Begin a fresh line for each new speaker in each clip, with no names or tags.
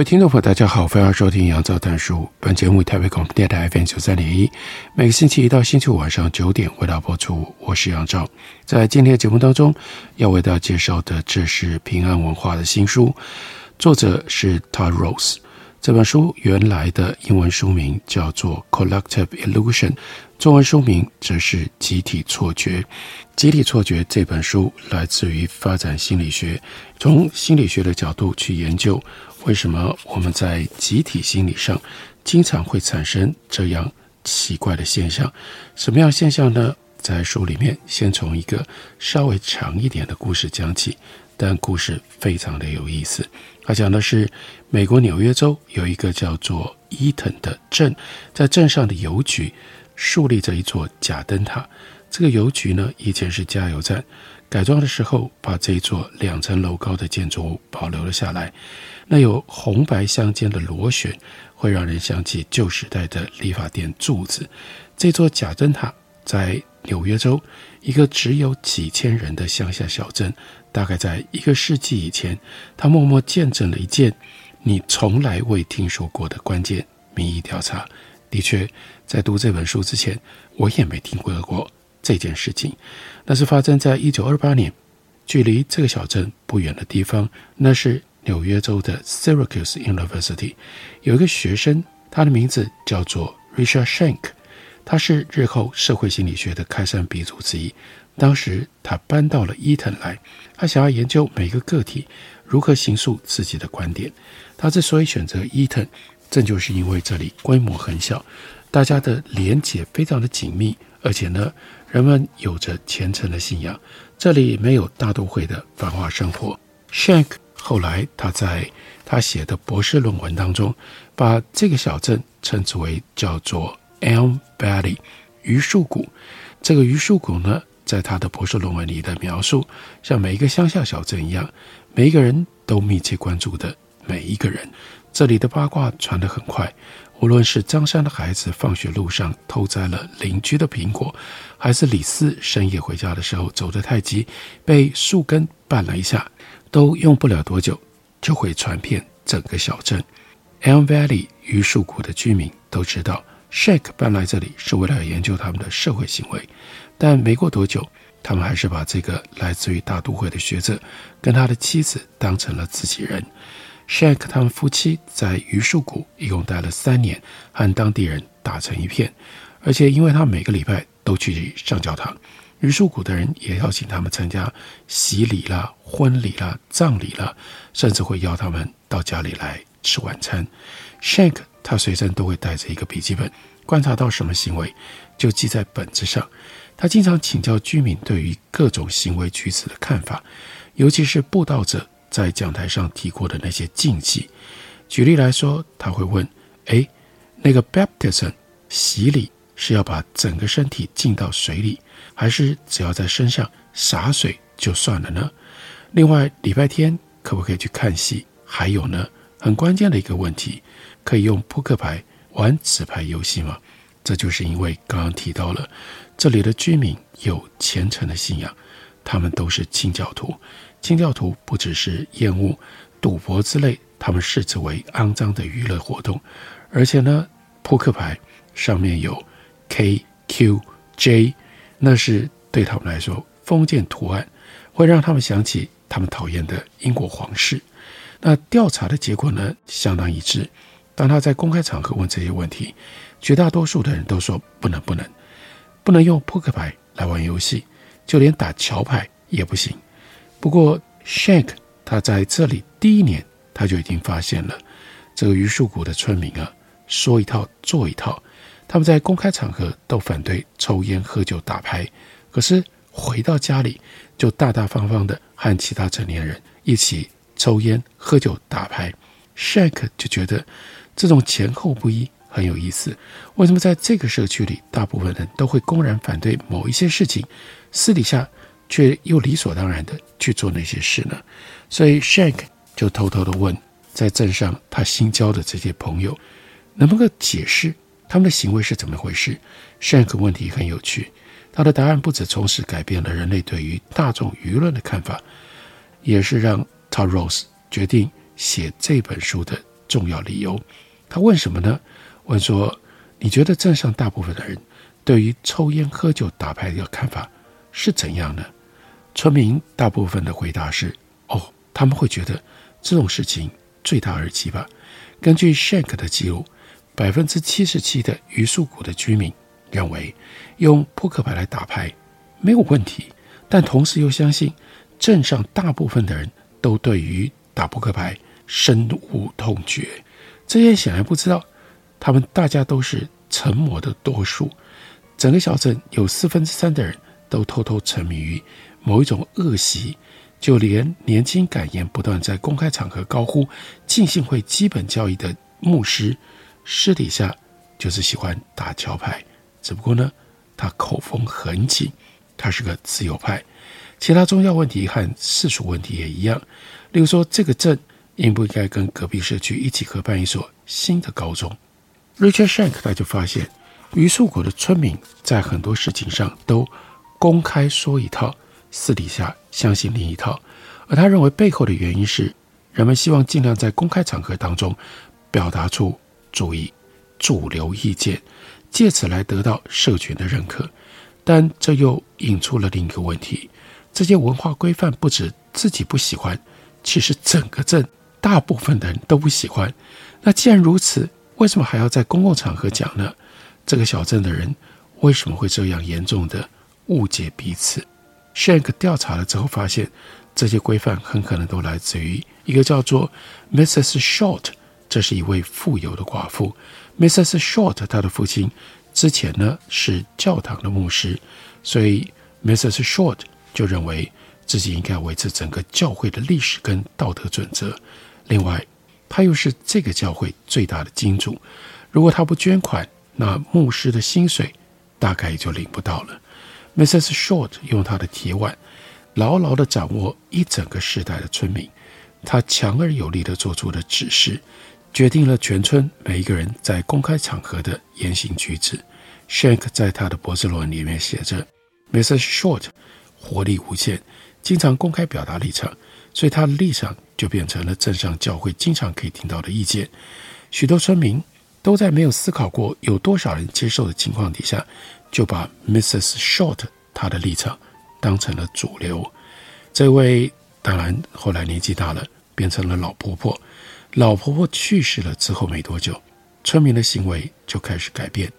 位听众朋友，大家好，欢迎收听杨照谈书。本节目台北广播电台 FM 九三点一，每个星期一到星期五晚上九点为大家播出。我是杨照，在今天的节目当中，要为大家介绍的这是平安文化的新书，作者是 Todd Rose。这本书原来的英文书名叫做《Collective Illusion》，中文书名则是《集体错觉》。《集体错觉》这本书来自于发展心理学，从心理学的角度去研究。为什么我们在集体心理上经常会产生这样奇怪的现象？什么样现象呢？在书里面，先从一个稍微长一点的故事讲起，但故事非常的有意思。他讲的是美国纽约州有一个叫做伊藤的镇，在镇上的邮局树立着一座假灯塔。这个邮局呢，以前是加油站，改装的时候把这座两层楼高的建筑物保留了下来。那有红白相间的螺旋，会让人想起旧时代的理发店柱子。这座假灯塔在纽约州一个只有几千人的乡下小镇，大概在一个世纪以前，它默默见证了一件你从来未听说过的关键民意调查。的确，在读这本书之前，我也没听过过这件事情。那是发生在一九二八年，距离这个小镇不远的地方，那是。纽约州的 Syracuse University 有一个学生，他的名字叫做 Richard Shank，他是日后社会心理学的开山鼻祖之一。当时他搬到了伊藤来，他想要研究每个个体如何形塑自己的观点。他之所以选择伊藤，正就是因为这里规模很小，大家的连结非常的紧密，而且呢，人们有着虔诚的信仰。这里没有大都会的繁华生活。Shank 后来，他在他写的博士论文当中，把这个小镇称之为叫做 Elm Valley，榆树谷。这个榆树谷呢，在他的博士论文里的描述，像每一个乡下小镇一样，每一个人都密切关注的每一个人。这里的八卦传得很快，无论是张三的孩子放学路上偷摘了邻居的苹果，还是李四深夜回家的时候走得太急，被树根绊了一下。都用不了多久，就会传遍整个小镇。Elm Valley 榆树谷的居民都知道 Shake 搬来这里是为了研究他们的社会行为。但没过多久，他们还是把这个来自于大都会的学者跟他的妻子当成了自己人。Shank 他们夫妻在榆树谷一共待了三年，和当地人打成一片，而且因为他每个礼拜都去上教堂。榆树谷的人也邀请他们参加洗礼啦、婚礼啦、葬礼啦，甚至会邀他们到家里来吃晚餐。Shank 他随身都会带着一个笔记本，观察到什么行为就记在本子上。他经常请教居民对于各种行为举止的看法，尤其是布道者在讲台上提过的那些禁忌。举例来说，他会问：“诶，那个 baptism 洗礼是要把整个身体浸到水里？”还是只要在身上洒水就算了呢？另外，礼拜天可不可以去看戏？还有呢，很关键的一个问题，可以用扑克牌玩纸牌游戏吗？这就是因为刚刚提到了，这里的居民有虔诚的信仰，他们都是清教徒。清教徒不只是厌恶赌博之类，他们视之为肮脏的娱乐活动，而且呢，扑克牌上面有 K、Q、J。那是对他们来说，封建图案会让他们想起他们讨厌的英国皇室。那调查的结果呢，相当一致。当他在公开场合问这些问题，绝大多数的人都说不能，不能，不能用扑克牌来玩游戏，就连打桥牌也不行。不过，Shank 他在这里第一年，他就已经发现了这个榆树谷的村民啊，说一套做一套。他们在公开场合都反对抽烟、喝酒、打牌，可是回到家里就大大方方的和其他成年人一起抽烟、喝酒、打牌。Shank 就觉得这种前后不一很有意思。为什么在这个社区里，大部分人都会公然反对某一些事情，私底下却又理所当然的去做那些事呢？所以 Shank 就偷偷的问，在镇上他新交的这些朋友，能不能够解释他们的行为是怎么回事？Shank 问题很有趣，他的答案不止从此改变了人类对于大众舆论的看法，也是让 Towros 决定写这本书的重要理由。他问什么呢？问说：“你觉得镇上大部分的人对于抽烟、喝酒、打牌的看法是怎样呢？”村民大部分的回答是：“哦，他们会觉得这种事情罪大恶极吧。”根据 Shank 的记录，百分之七十七的榆树谷的居民认为用扑克牌来打牌没有问题，但同时又相信镇上大部分的人都对于打扑克牌深恶痛绝。这些显然不知道。他们大家都是沉默的多数，整个小镇有四分之三的人都偷偷沉迷于某一种恶习，就连年轻敢言不断在公开场合高呼浸信会基本教义的牧师，私底下就是喜欢打桥牌。只不过呢，他口风很紧，他是个自由派。其他宗教问题和世俗问题也一样，例如说，这个镇应不应该跟隔壁社区一起合办一所新的高中？Richard Shank 他就发现，榆树谷的村民在很多事情上都公开说一套，私底下相信另一套。而他认为背后的原因是，人们希望尽量在公开场合当中表达出主意主流意见，借此来得到社群的认可。但这又引出了另一个问题：这些文化规范不止自己不喜欢，其实整个镇大部分的人都不喜欢。那既然如此，为什么还要在公共场合讲呢？这个小镇的人为什么会这样严重的误解彼此？Shank 调查了之后发现，这些规范很可能都来自于一个叫做 Mrs. Short，这是一位富有的寡妇。Mrs. Short 她的父亲之前呢是教堂的牧师，所以 Mrs. Short 就认为自己应该维持整个教会的历史跟道德准则。另外，他又是这个教会最大的金主，如果他不捐款，那牧师的薪水大概也就领不到了。Mrs. Short 用他的铁腕牢牢地掌握一整个世代的村民，他强而有力地做出的指示，决定了全村每一个人在公开场合的言行举止。Shank 在他的博士论文里面写着：Mrs. Short 活力无限，经常公开表达立场。所以他的立场就变成了镇上教会经常可以听到的意见。许多村民都在没有思考过有多少人接受的情况底下，就把 Mrs. Short 她的立场当成了主流。这位当然后来年纪大了，变成了老婆婆。老婆婆去世了之后没多久，村民的行为就开始改变。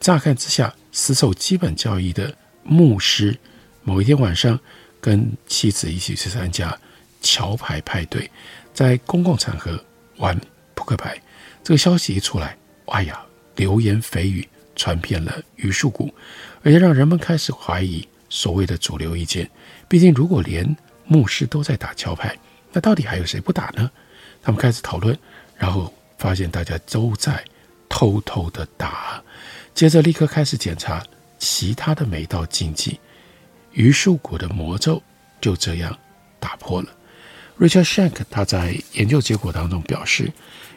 乍看之下死守基本教义的牧师，某一天晚上跟妻子一起去参加。桥牌派对，在公共场合玩扑克牌，这个消息一出来，哎呀，流言蜚语传遍了榆树谷，而且让人们开始怀疑所谓的主流意见。毕竟，如果连牧师都在打桥牌，那到底还有谁不打呢？他们开始讨论，然后发现大家都在偷偷的打，接着立刻开始检查其他的每道禁忌，榆树谷的魔咒就这样打破了。Richard Shank 他在研究结果当中表示，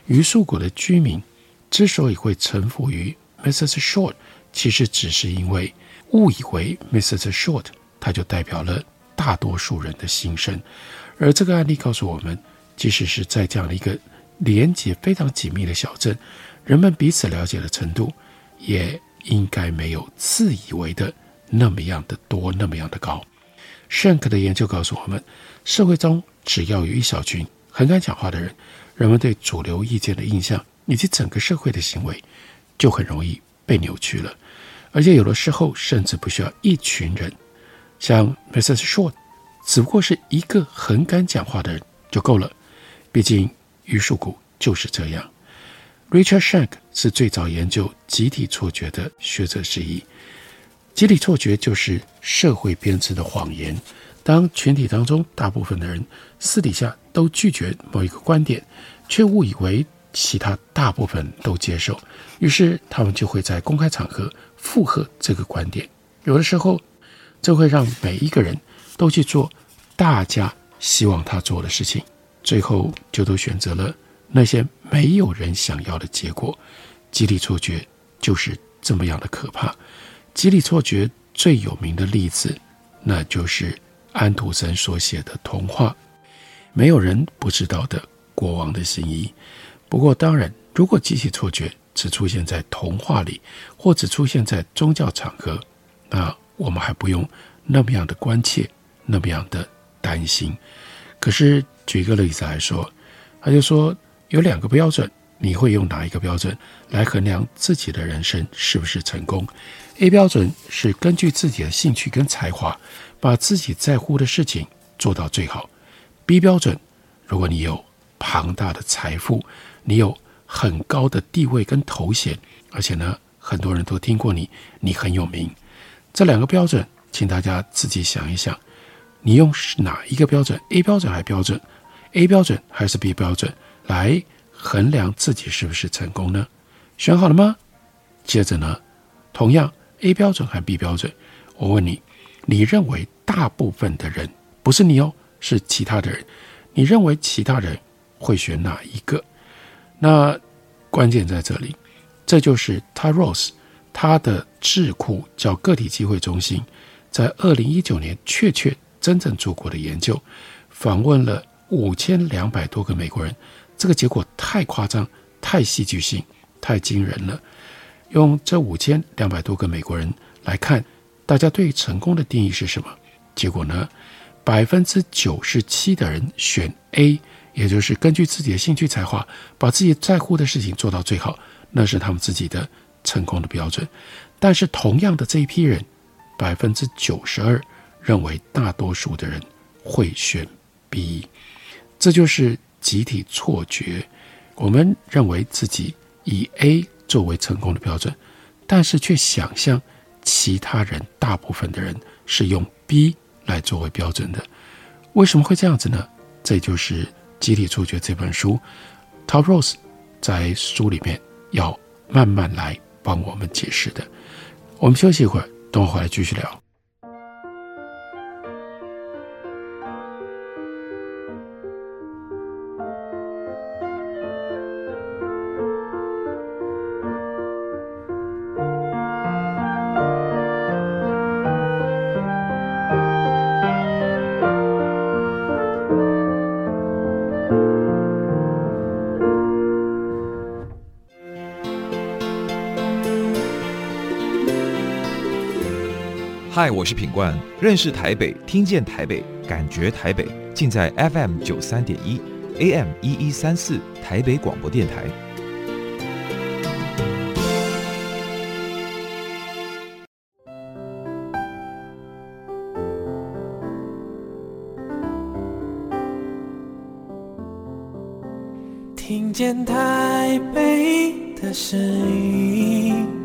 榆树谷的居民之所以会臣服于 Mrs. Short，其实只是因为误以为 Mrs. Short 他就代表了大多数人的心声。而这个案例告诉我们，即使是在这样的一个连接非常紧密的小镇，人们彼此了解的程度，也应该没有自以为的那么样的多，那么样的高。Shank 的研究告诉我们，社会中只要有一小群很敢讲话的人，人们对主流意见的印象以及整个社会的行为就很容易被扭曲了。而且有的时候甚至不需要一群人，像 Mrs. Short，只不过是一个很敢讲话的人就够了。毕竟榆树谷就是这样。Richard Shank 是最早研究集体错觉的学者之一。集体错觉就是社会编织的谎言。当群体当中大部分的人私底下都拒绝某一个观点，却误以为其他大部分都接受，于是他们就会在公开场合附和这个观点。有的时候，这会让每一个人都去做大家希望他做的事情，最后就都选择了那些没有人想要的结果。激励错觉就是这么样的可怕。激励错觉最有名的例子，那就是安徒生所写的童话，没有人不知道的国王的新衣。不过，当然，如果集体错觉只出现在童话里，或只出现在宗教场合，那我们还不用那么样的关切，那么样的担心。可是，举一个例子来说，他就说有两个标准。你会用哪一个标准来衡量自己的人生是不是成功？A 标准是根据自己的兴趣跟才华，把自己在乎的事情做到最好。B 标准，如果你有庞大的财富，你有很高的地位跟头衔，而且呢，很多人都听过你，你很有名。这两个标准，请大家自己想一想，你用哪一个标准？A 标准还标准？A 标准还是 B 标准来？衡量自己是不是成功呢？选好了吗？接着呢，同样 A 标准还 B 标准，我问你，你认为大部分的人不是你哦，是其他的人，你认为其他人会选哪一个？那关键在这里，这就是 Todd Rose 他的智库叫个体机会中心，在二零一九年确确真正做过的研究，访问了五千两百多个美国人。这个结果太夸张、太戏剧性、太惊人了。用这五千两百多个美国人来看，大家对成功的定义是什么？结果呢，百分之九十七的人选 A，也就是根据自己的兴趣才华，把自己在乎的事情做到最好，那是他们自己的成功的标准。但是同样的这一批人，百分之九十二认为大多数的人会选 B，这就是。集体错觉，我们认为自己以 A 作为成功的标准，但是却想象其他人大部分的人是用 B 来作为标准的。为什么会这样子呢？这就是《集体错觉》这本书，Top Rose 在书里面要慢慢来帮我们解释的。我们休息一会儿，等我回来继续聊。
嗨，我是品冠，认识台北，听见台北，感觉台北，尽在 FM 九三点一，AM 一一三四，台北广播电台。
听见台北的声音。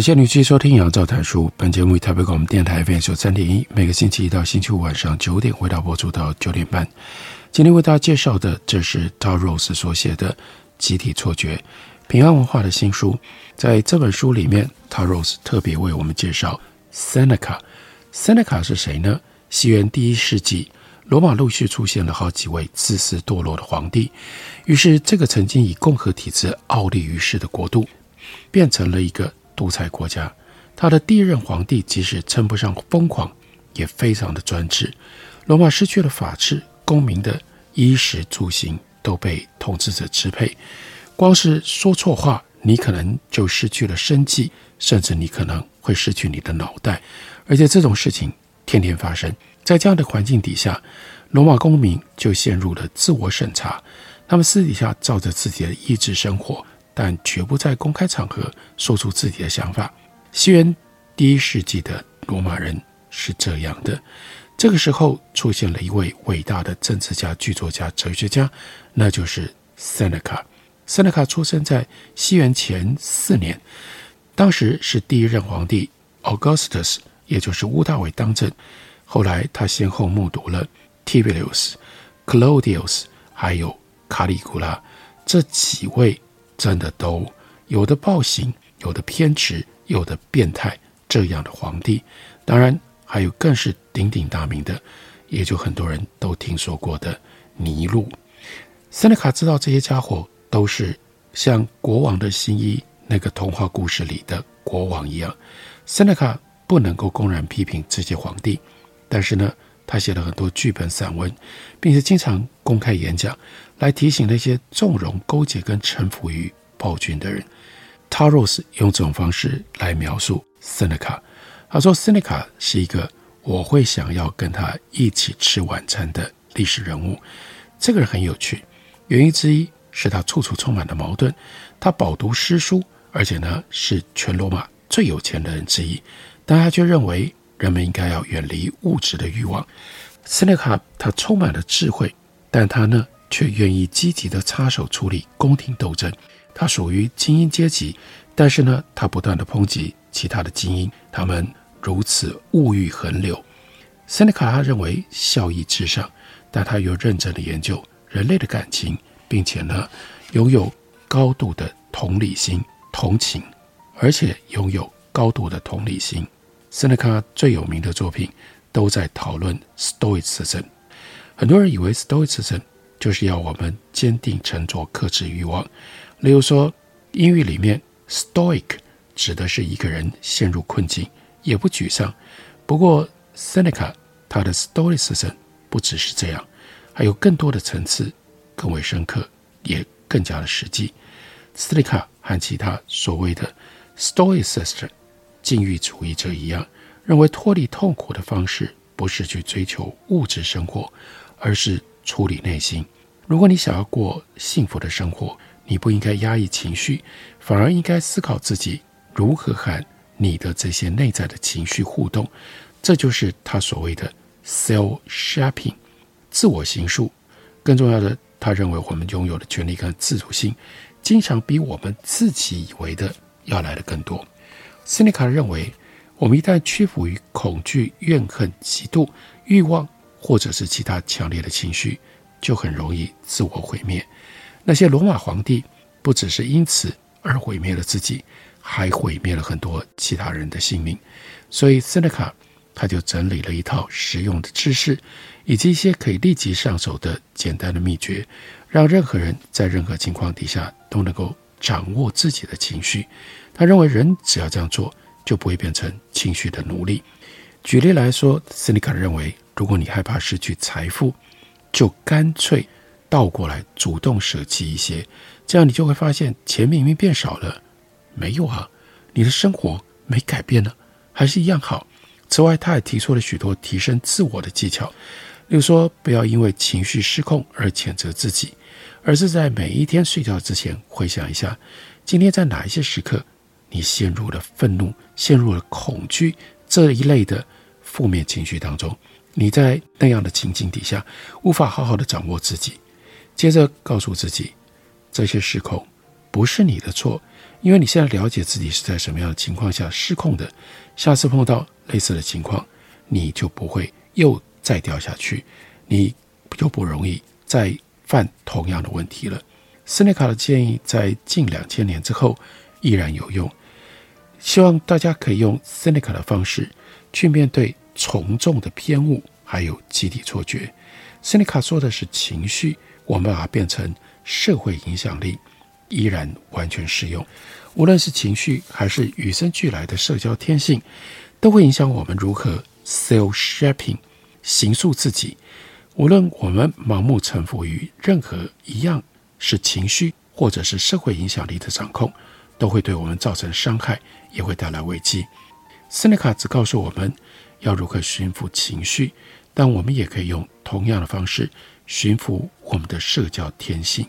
感谢您继续收听《杨照谈书》。本节目以台北广播电台 FM 三点一，每个星期一到星期五晚上九点，回到播出到九点半。今天为大家介绍的，这是 Todd Rose 所写的《集体错觉》，平安文化的新书。在这本书里面 t a r o s 特别为我们介绍 Seneca。Seneca 是谁呢？西元第一世纪，罗马陆续出现了好几位自私堕落的皇帝，于是这个曾经以共和体制傲立于世的国度，变成了一个。独裁国家，他的第一任皇帝即使称不上疯狂，也非常的专制。罗马失去了法治，公民的衣食住行都被统治者支配。光是说错话，你可能就失去了生计，甚至你可能会失去你的脑袋。而且这种事情天天发生，在这样的环境底下，罗马公民就陷入了自我审查。他们私底下照着自己的意志生活，但绝不在公开场合说出自己的想法。西元第一世纪的罗马人是这样的。这个时候出现了一位伟大的政治家、剧作家、哲学家，那就是 Seneca。Seneca 出生在西元前四年，当时是第一任皇帝 Augustus，也就是屋大维当政。后来他先后目睹了 Tiberius、Claudius，还有卡里古拉这几位，真的都有的暴行，有的偏执，有的变态这样的皇帝。当然，还有更是鼎鼎大名的，也就很多人都听说过的尼禄。塞内卡知道这些家伙都是像国王的新衣那个童话故事里的国王一样。塞内卡不能够公然批评这些皇帝，但是呢，他写了很多剧本散文，并且经常公开演讲，来提醒那些纵容、勾结跟臣服于暴君的人。Taros 用这种方式来描述塞内卡，他说：“塞内卡是一个我会想要跟他一起吃晚餐的历史人物。这个人很有趣，原因之一是他处处充满了矛盾。他饱读诗书，而且呢是全罗马最有钱的人之一，但他却认为。”人们应该要远离物质的欲望。塞内卡他充满了智慧，但他呢却愿意积极地插手处理宫廷斗争。他属于精英阶级，但是呢，他不断地抨击其他的精英，他们如此物欲横流。森内卡他认为效益至上，但他又认真地研究人类的感情，并且呢拥有高度的同理心、同情，而且拥有高度的同理心。森内卡最有名的作品都在讨论 Stoicism。很多人以为 Stoicism 就是要我们坚定沉着、克制欲望。例如说，英语里面 Stoic 指的是一个人陷入困境也不沮丧。不过 Seneca 他的 Stoicism 不只是这样，还有更多的层次，更为深刻，也更加的实际。Seneca 和其他所谓的 Stoicism 禁欲主义者一样，认为脱离痛苦的方式不是去追求物质生活，而是处理内心。如果你想要过幸福的生活，你不应该压抑情绪，反而应该思考自己如何和你的这些内在的情绪互动。这就是他所谓的 self-shaping，自我形塑。更重要的，他认为我们拥有的权利跟自主性，经常比我们自己以为的要来得更多。斯内卡认为，我们一旦屈服于恐惧、怨恨、嫉妒、欲望，或者是其他强烈的情绪，就很容易自我毁灭。那些罗马皇帝不只是因此而毁灭了自己，还毁灭了很多其他人的性命。所以，塞内卡他就整理了一套实用的知识，以及一些可以立即上手的简单的秘诀，让任何人在任何情况底下都能够掌握自己的情绪。他认为，人只要这样做，就不会变成情绪的奴隶。举例来说，塞内卡认为，如果你害怕失去财富，就干脆倒过来主动舍弃一些，这样你就会发现钱明明变少了。没有啊，你的生活没改变呢，还是一样好。此外，他还提出了许多提升自我的技巧，例如说，不要因为情绪失控而谴责自己，而是在每一天睡觉之前回想一下，今天在哪一些时刻。你陷入了愤怒，陷入了恐惧这一类的负面情绪当中，你在那样的情境底下无法好好的掌握自己。接着告诉自己，这些失控不是你的错，因为你现在了解自己是在什么样的情况下失控的。下次碰到类似的情况，你就不会又再掉下去，你就不容易再犯同样的问题了。斯内卡的建议在近两千年之后依然有用。希望大家可以用 Seneca 的方式去面对从众的偏误，还有集体错觉。斯尼卡说的是情绪，我们把它变成社会影响力，依然完全适用。无论是情绪，还是与生俱来的社交天性，都会影响我们如何 self-shaping 形塑自己。无论我们盲目臣服于任何一样是情绪。或者是社会影响力的掌控，都会对我们造成伤害，也会带来危机。斯内卡只告诉我们要如何驯服情绪，但我们也可以用同样的方式驯服我们的社交天性。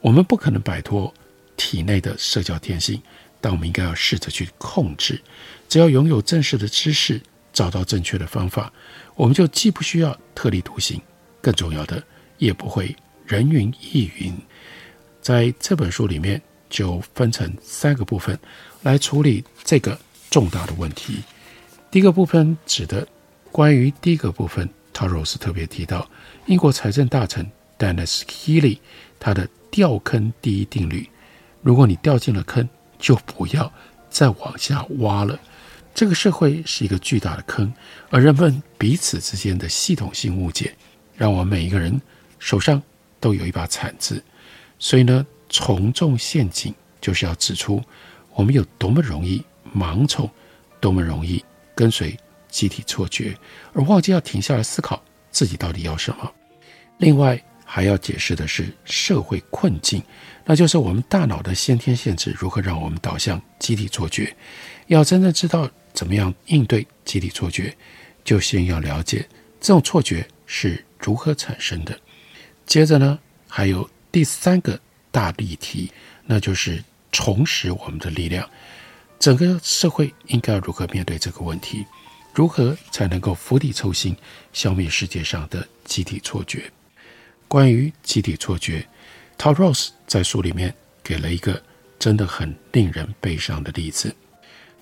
我们不可能摆脱体内的社交天性，但我们应该要试着去控制。只要拥有正式的知识，找到正确的方法，我们就既不需要特立独行，更重要的也不会人云亦云。在这本书里面，就分成三个部分来处理这个重大的问题。第一个部分指的关于第一个部分 t a r o s 特别提到英国财政大臣 Denis Healy 他的掉坑第一定律：如果你掉进了坑，就不要再往下挖了。这个社会是一个巨大的坑，而人们彼此之间的系统性误解，让我们每一个人手上都有一把铲子。所以呢，从众陷阱就是要指出我们有多么容易盲从，多么容易跟随集体错觉，而忘记要停下来思考自己到底要什么。另外还要解释的是社会困境，那就是我们大脑的先天限制如何让我们导向集体错觉。要真正知道。怎么样应对集体错觉，就先要了解这种错觉是如何产生的。接着呢，还有第三个大议题，那就是重拾我们的力量。整个社会应该如何面对这个问题？如何才能够釜底抽薪，消灭世界上的集体错觉？关于集体错觉，Tauros 在书里面给了一个真的很令人悲伤的例子，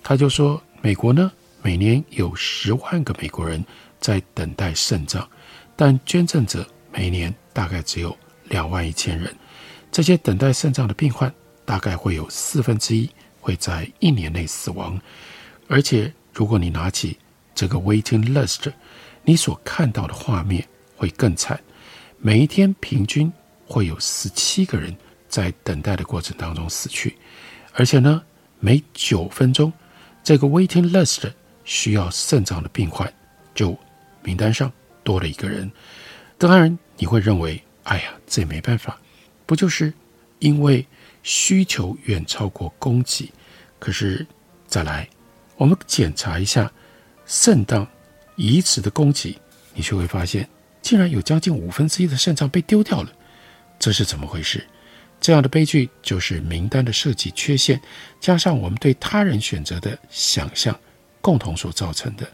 他就说。美国呢，每年有十万个美国人在等待肾脏，但捐赠者每年大概只有两万一千人。这些等待肾脏的病患，大概会有四分之一会在一年内死亡。而且，如果你拿起这个 waiting list，你所看到的画面会更惨。每一天平均会有十七个人在等待的过程当中死去，而且呢，每九分钟。这个 waiting list 需要肾脏的病患，就名单上多了一个人。当然，你会认为，哎呀，这也没办法，不就是因为需求远超过供给？可是再来，我们检查一下肾脏移植的供给，你就会发现，竟然有将近五分之一的肾脏被丢掉了，这是怎么回事？这样的悲剧就是名单的设计缺陷，加上我们对他人选择的想象，共同所造成的。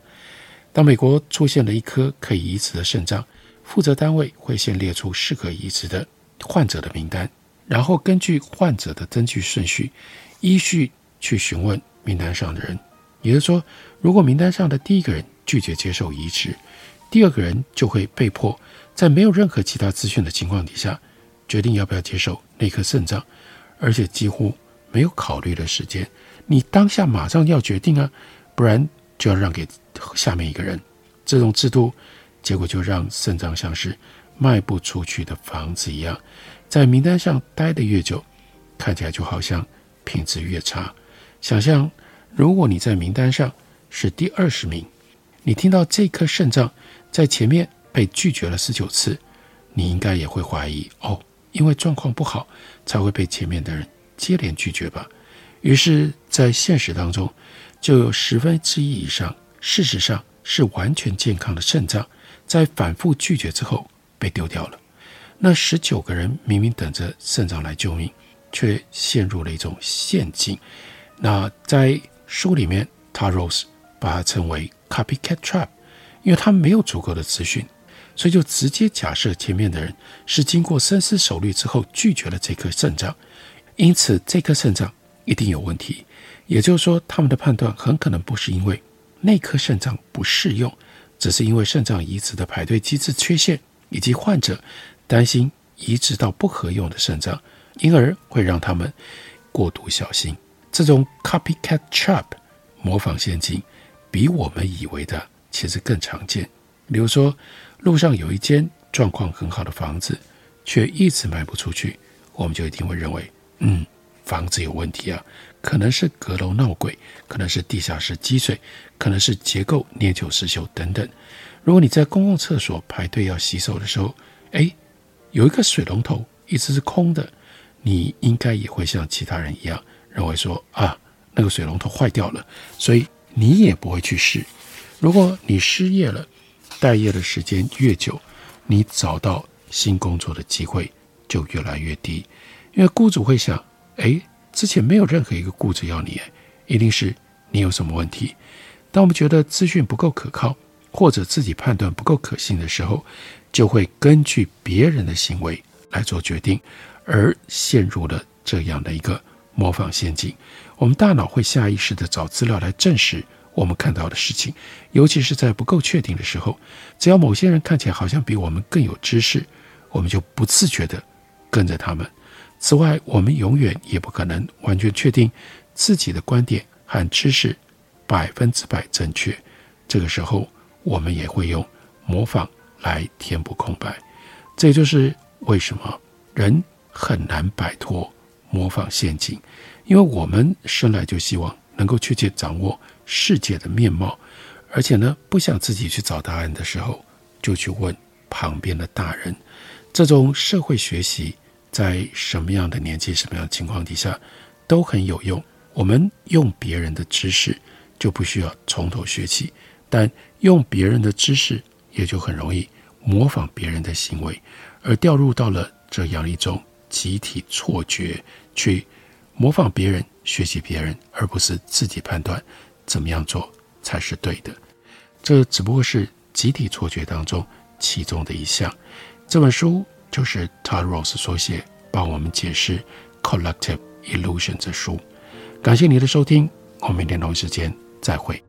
当美国出现了一颗可以移植的肾脏，负责单位会先列出适合移植的患者的名单，然后根据患者的登记顺序，依序去询问名单上的人。也就是说，如果名单上的第一个人拒绝接受移植，第二个人就会被迫在没有任何其他资讯的情况底下，决定要不要接受那颗肾脏，而且几乎没有考虑的时间，你当下马上要决定啊，不然就要让给下面一个人。这种制度，结果就让肾脏像是卖不出去的房子一样，在名单上待得越久，看起来就好像品质越差。想象，如果你在名单上是第二十名，你听到这颗肾脏在前面被拒绝了十九次，你应该也会怀疑哦。因为状况不好，才会被前面的人接连拒绝吧。于是，在现实当中，就有十分之一以上，事实上是完全健康的肾脏，在反复拒绝之后被丢掉了。那十九个人明明等着肾脏来救命，却陷入了一种陷阱。那在书里面，Taros 把它称为 “copycat trap”，因为他没有足够的资讯。所以就直接假设前面的人是经过深思熟虑之后拒绝了这颗肾脏，因此这颗肾脏一定有问题。也就是说，他们的判断很可能不是因为那颗肾脏不适用，只是因为肾脏移植的排队机制缺陷，以及患者担心移植到不合用的肾脏，因而会让他们过度小心。这种 copycat trap 模仿陷阱，比我们以为的其实更常见。比如说，路上有一间状况很好的房子，却一直卖不出去，我们就一定会认为，嗯，房子有问题啊，可能是阁楼闹鬼，可能是地下室积水，可能是结构年久失修等等。如果你在公共厕所排队要洗手的时候，哎，有一个水龙头一直是空的，你应该也会像其他人一样认为说啊，那个水龙头坏掉了，所以你也不会去试。如果你失业了，待业的时间越久，你找到新工作的机会就越来越低，因为雇主会想：哎，之前没有任何一个雇主要你，一定是你有什么问题。当我们觉得资讯不够可靠，或者自己判断不够可信的时候，就会根据别人的行为来做决定，而陷入了这样的一个模仿陷阱。我们大脑会下意识地找资料来证实我们看到的事情，尤其是在不够确定的时候。只要某些人看起来好像比我们更有知识，我们就不自觉地跟着他们。此外，我们永远也不可能完全确定自己的观点和知识百分之百正确。这个时候，我们也会用模仿来填补空白。这也就是为什么人很难摆脱模仿陷阱，因为我们生来就希望能够确切掌握世界的面貌，而且呢，不想自己去找答案的时候，就去问旁边的大人。这种社会学习在什么样的年纪、什么样的情况底下都很有用。我们用别人的知识就不需要从头学起，但用别人的知识也就很容易模仿别人的行为，而掉入到了这样一种集体错觉，去模仿别人、学习别人，而不是自己判断怎么样做才是对的。这只不过是集体错觉当中其中的一项。这本书就是 Todd Rose 所写，帮我们解释 Collective Illusion 这书。感谢你的收听，我们明天同一时间再会。